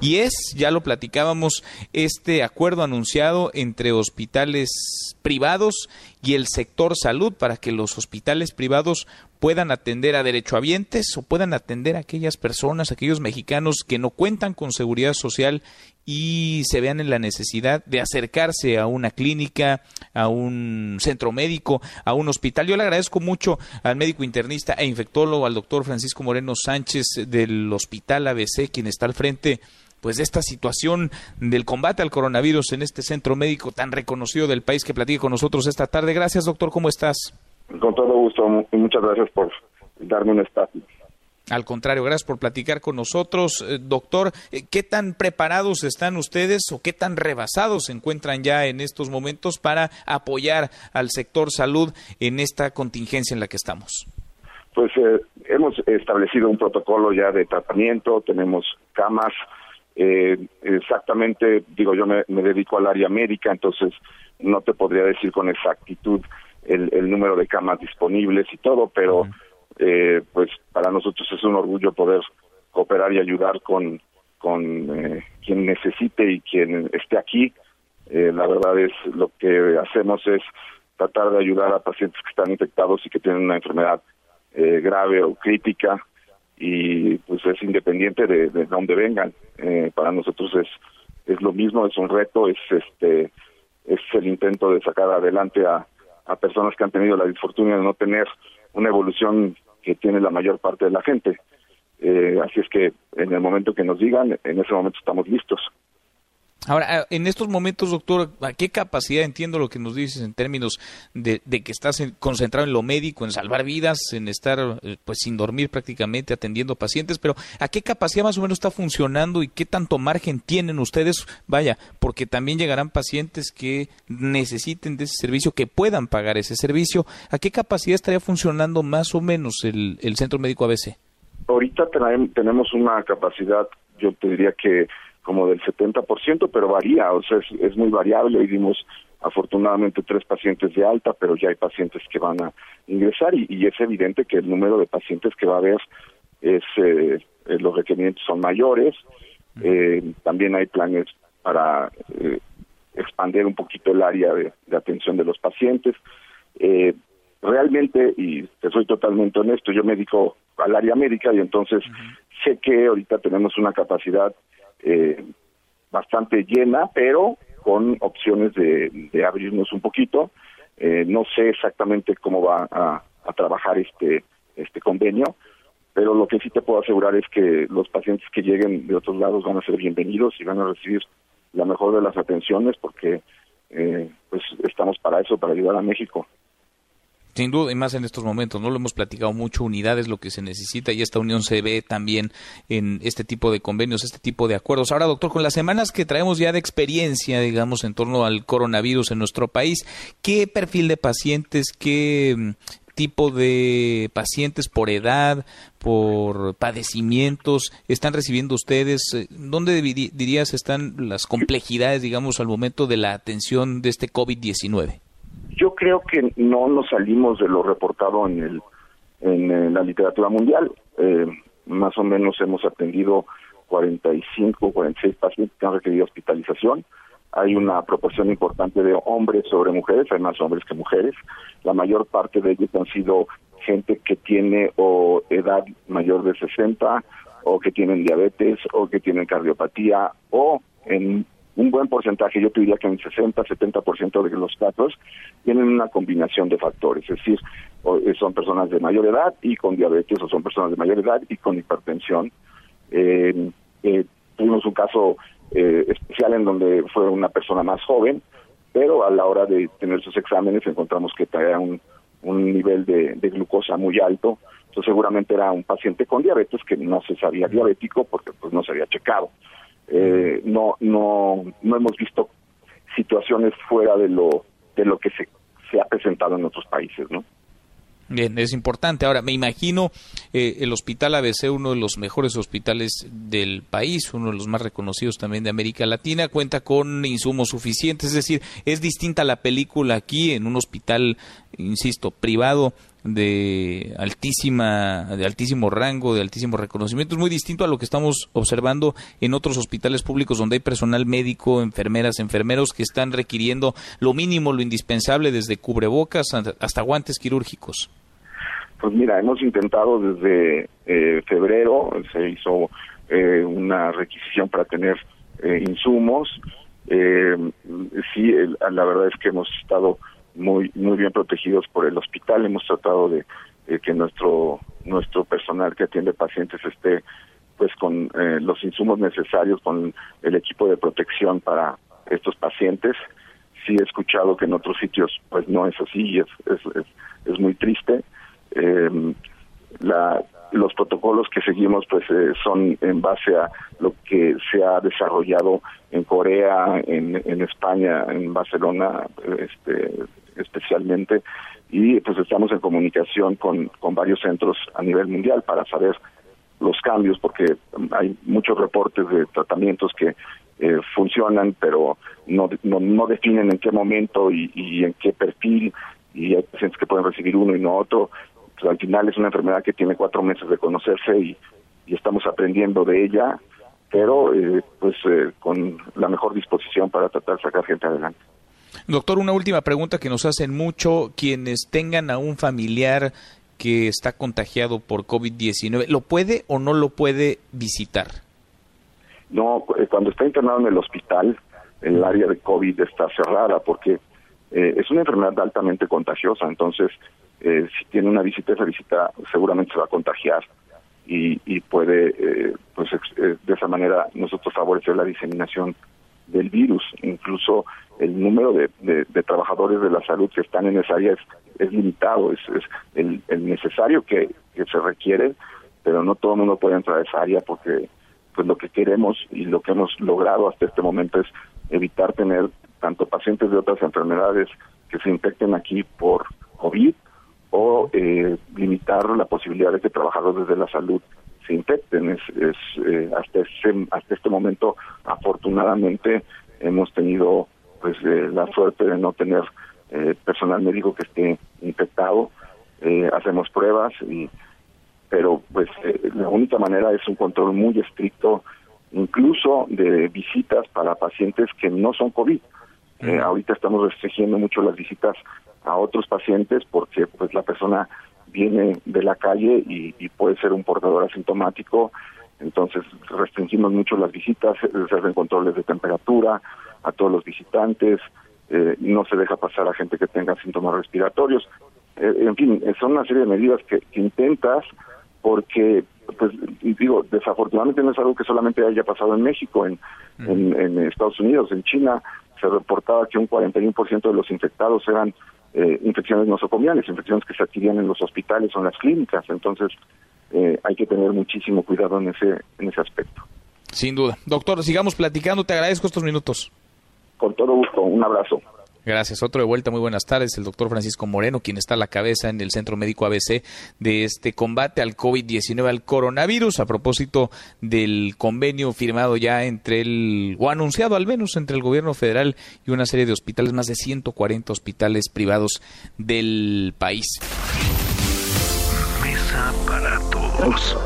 Y es, ya lo platicábamos, este acuerdo anunciado entre hospitales privados y el sector salud para que los hospitales privados puedan atender a derechohabientes o puedan atender a aquellas personas, aquellos mexicanos que no cuentan con seguridad social y se vean en la necesidad de acercarse a una clínica, a un centro médico, a un hospital. Yo le agradezco mucho al médico internista e infectólogo, al doctor Francisco Moreno Sánchez del Hospital ABC, quien está al frente pues de esta situación del combate al coronavirus en este centro médico tan reconocido del país que platique con nosotros esta tarde. Gracias, doctor, ¿cómo estás? Con todo gusto y muchas gracias por darme un espacio. Al contrario, gracias por platicar con nosotros. Eh, doctor, eh, ¿qué tan preparados están ustedes o qué tan rebasados se encuentran ya en estos momentos para apoyar al sector salud en esta contingencia en la que estamos? Pues eh, hemos establecido un protocolo ya de tratamiento, tenemos camas, exactamente, digo, yo me, dedico al área médica, entonces no te podría decir con exactitud el, número de camas disponibles y todo, pero eh, pues para nosotros es un orgullo poder cooperar y ayudar con, con eh, quien necesite y quien esté aquí. Eh, la verdad es lo que hacemos es tratar de ayudar a pacientes que están infectados y que tienen una enfermedad grave o crítica y pues es independiente de, de dónde vengan. para nosotros es es lo mismo, es un reto, es este es el intento de sacar adelante a, a personas que han tenido la disfortuna de no tener una evolución que tiene la mayor parte de la gente. Eh, así es que en el momento que nos digan, en ese momento estamos listos. Ahora, eh, en estos momentos, doctor, ¿a qué capacidad entiendo lo que nos dices en términos de, que estás concentrado en lo médico, en salvar vidas, en estar eh, pues sin dormir prácticamente atendiendo pacientes, pero ¿a qué capacidad más o menos está funcionando y qué tanto margen tienen ustedes? Vaya, porque también llegarán pacientes que necesiten de ese servicio, que puedan pagar ese servicio. ¿A qué capacidad estaría funcionando más o menos el, el Centro Médico ABC? Ahorita tenemos una capacidad, yo te diría que como del 70%, pero varía, o sea, es, muy variable. Hoy dimos afortunadamente tres pacientes de alta, pero ya hay pacientes que van a ingresar y, es evidente que el número de pacientes que va a haber es, eh, eh, los requerimientos son mayores. Eh, también hay planes para expandir un poquito el área de, atención de los pacientes. realmente, y te soy totalmente honesto, yo me dedico al área médica y entonces sé que ahorita tenemos una capacidad eh, bastante llena, pero con opciones de, abrirnos un poquito. Eh, no sé exactamente cómo va a, trabajar este este convenio, pero lo que sí te puedo asegurar es que los pacientes que lleguen de otros lados van a ser bienvenidos y van a recibir la mejor de las atenciones porque eh, pues estamos para eso, para ayudar a México. Sin duda, y más en estos momentos, no lo hemos platicado mucho, unidad es lo que se necesita y esta unión se ve también en este tipo de convenios, este tipo de acuerdos. Ahora, doctor, con las semanas que traemos ya de experiencia, digamos, en torno al coronavirus en nuestro país, ¿qué perfil de pacientes, qué mm, tipo de pacientes por edad, por padecimientos están recibiendo ustedes? ¿Dónde dirías están las complejidades, digamos, al momento de la atención de este COVID-19? Creo que no nos salimos de lo reportado en el en, la literatura mundial. Eh, más o menos hemos atendido 45, 46 pacientes que han requerido hospitalización. Hay una proporción importante de hombres sobre mujeres, hay más hombres que mujeres. La mayor parte de ellos han sido gente que tiene o edad mayor de 60 o que tienen diabetes o que tienen cardiopatía o en un buen porcentaje, yo te diría que en 60-70% de los casos tienen una combinación de factores, es decir, eh, son personas de mayor edad y con diabetes o son personas de mayor edad y con hipertensión. Eh, tuvimos un caso eh, especial en donde fue una persona más joven, pero a la hora de tener sus exámenes encontramos que traía un, un nivel de, de glucosa muy alto, entonces seguramente era un paciente con diabetes que no se sabía diabético porque pues no se había checado eh, no no no hemos visto situaciones fuera de lo de lo que se, se ha presentado en otros países no Bien, es importante. Ahora, me imagino eh, el Hospital ABC, uno de los mejores hospitales del país, uno de los más reconocidos también de América Latina, cuenta con insumos suficientes. Es decir, es distinta la película aquí en un hospital, insisto, privado de altísima, de altísimo rango, de altísimo reconocimiento. Es muy distinto a lo que estamos observando en otros hospitales públicos donde hay personal médico, enfermeras, enfermeros que están requiriendo lo mínimo, lo indispensable, desde cubrebocas hasta guantes quirúrgicos. Pues mira, hemos intentado desde eh, febrero, se hizo eh, una requisición para tener eh, insumos. sí, la verdad es que hemos estado muy muy bien protegidos por el hospital. Hemos tratado de, que nuestro nuestro personal que atiende pacientes esté pues con eh, los insumos necesarios, con el equipo de protección para estos pacientes. Sí he escuchado que en otros sitios pues no es así y es, es, es, muy triste. Eh, la, los protocolos que seguimos pues eh, son en base a lo que se ha desarrollado en Corea, en, España, en Barcelona, este, especialmente, y pues estamos en comunicación con, con varios centros a nivel mundial para saber los cambios, porque hay muchos reportes de tratamientos que eh, funcionan, pero no, no, definen en qué momento y, en qué perfil, y hay pacientes que pueden recibir uno y no otro. Pues, al final es una enfermedad que tiene cuatro meses de conocerse y, y estamos aprendiendo de ella, pero eh, pues eh, con la mejor disposición para tratar de sacar gente adelante. Doctor, una última pregunta que nos hacen mucho quienes tengan a un familiar que está contagiado por COVID-19, ¿lo puede o no lo puede visitar? No, eh, cuando está internado en el hospital, el área de COVID está cerrada porque eh, es una enfermedad altamente contagiosa, entonces eh, si tiene una visita, esa visita seguramente se va a contagiar y, puede, pues de esa manera nosotros favorecer la diseminación del virus. Incluso el número de, trabajadores de la salud que están en esa área es, limitado, es, el, necesario que, que se requiere, pero no todo el mundo puede entrar a esa área porque pues lo que queremos y lo que hemos logrado hasta este momento es evitar tener tanto pacientes de otras enfermedades que se infecten aquí por COVID o eh, limitar la posibilidad de que trabajadores de la salud se infecten. Es, es eh, hasta, ese, hasta este momento, afortunadamente, hemos tenido pues eh, la suerte de no tener eh, personal médico que esté infectado. hacemos pruebas, y pero pues la única manera es un control muy estricto, incluso de visitas para pacientes que no son COVID. ahorita estamos restringiendo mucho las visitas a otros pacientes porque pues la persona viene de la calle y, puede ser un portador asintomático. Entonces restringimos mucho las visitas, se hacen controles de temperatura a todos los visitantes, eh, no se deja pasar a gente que tenga síntomas respiratorios. Eh, en fin, son una serie de medidas que, intentas porque, pues digo, desafortunadamente no es algo que solamente haya pasado en México, en, en Estados Unidos, en China, se reportaba que un 41% de los infectados eran eh, infecciones nosocomiales, infecciones que se adquirían en los hospitales o en las clínicas. Entonces, eh, hay que tener muchísimo cuidado en ese, en ese aspecto. Sin duda. Doctor, sigamos platicando. Te agradezco estos minutos. Con todo gusto. Un abrazo. Gracias. Otro de vuelta. Muy buenas tardes. El doctor Francisco Moreno, quien está a la cabeza en el Centro Médico ABC de este combate al COVID-19, al coronavirus, a propósito del convenio firmado ya entre el, o anunciado al menos entre el gobierno federal y una serie de hospitales, más de 140 hospitales privados del país. Mesa para todos.